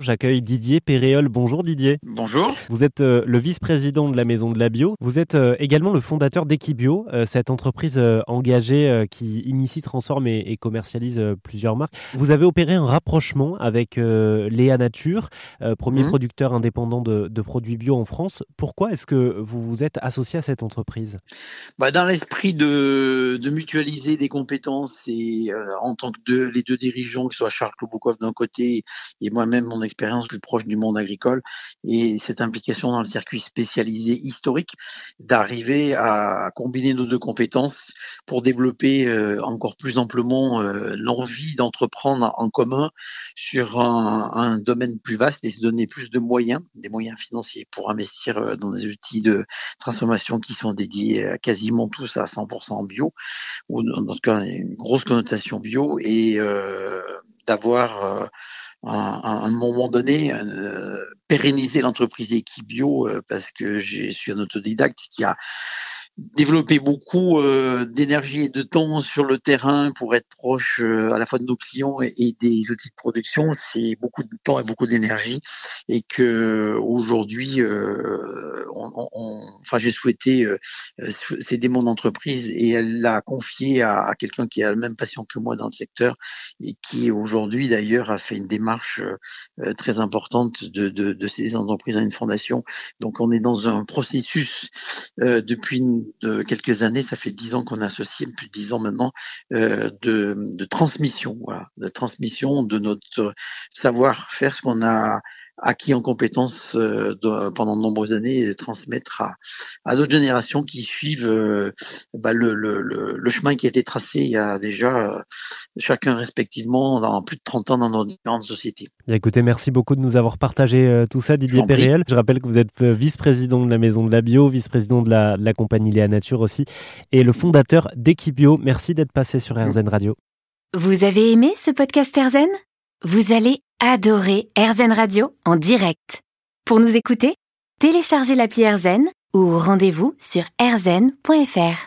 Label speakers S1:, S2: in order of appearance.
S1: J'accueille Didier Péréol. Bonjour Didier.
S2: Bonjour.
S1: Vous êtes euh, le vice-président de la Maison de la Bio. Vous êtes euh, également le fondateur d'Equibio, euh, cette entreprise engagée qui initie, transforme et, commercialise plusieurs marques. Vous avez opéré un rapprochement avec Léa Nature, premier mmh. producteur indépendant de, produits bio en France. Pourquoi est-ce que vous vous êtes associé à cette entreprise?
S2: Bah Dans l'esprit de, mutualiser des compétences et en tant que les deux dirigeants, que ce soit Charles Kloboukov d'un côté et moi-même mon expérience plus proche du monde agricole et cette implication dans le circuit spécialisé historique, d'arriver à combiner nos deux compétences pour développer euh, encore plus amplement euh, l'envie d'entreprendre en commun sur un, domaine plus vaste et se donner plus de moyens, des moyens financiers pour investir euh, dans des outils de transformation qui sont dédiés quasiment tous à 100% bio, ou dans ce cas une grosse connotation bio, et d'avoir à, un moment donné euh, pérenniser l'entreprise Equibio euh, parce que je suis un autodidacte qui a développer beaucoup euh, d'énergie et de temps sur le terrain pour être proche euh, à la fois de nos clients et, des outils de production, c'est beaucoup de temps et beaucoup d'énergie et que aujourd'hui, euh, enfin j'ai souhaité céder mon entreprise et elle l'a confié à, quelqu'un qui a la même passion que moi dans le secteur et qui aujourd'hui d'ailleurs a fait une démarche très importante de, de, de céder entreprises à une fondation. Donc on est dans un processus depuis une de quelques années, ça fait dix ans qu'on est associé, plus de dix ans maintenant, euh, de, de, transmission, voilà, de transmission de notre savoir-faire, ce qu'on a acquis en compétences euh, pendant de nombreuses années et transmettre à, à d'autres générations qui suivent euh, bah, le, le, le, chemin qui a été tracé il y a déjà chacun respectivement dans plus de 30 ans dans nos différentes sociétés.
S1: écoutez, merci beaucoup de nous avoir partagé tout ça, Didier Périel. Je rappelle que vous êtes vice-président de la Maison de la Bio, vice-président de la, de la compagnie Léa Nature aussi, et le fondateur d'Equibio. Merci d'être passé sur RZN Radio.
S3: Vous avez aimé ce podcast RZN Vous allez adorer RZN Radio en direct. Pour nous écouter, téléchargez l'appli RZN ou rendez-vous sur rzn.fr.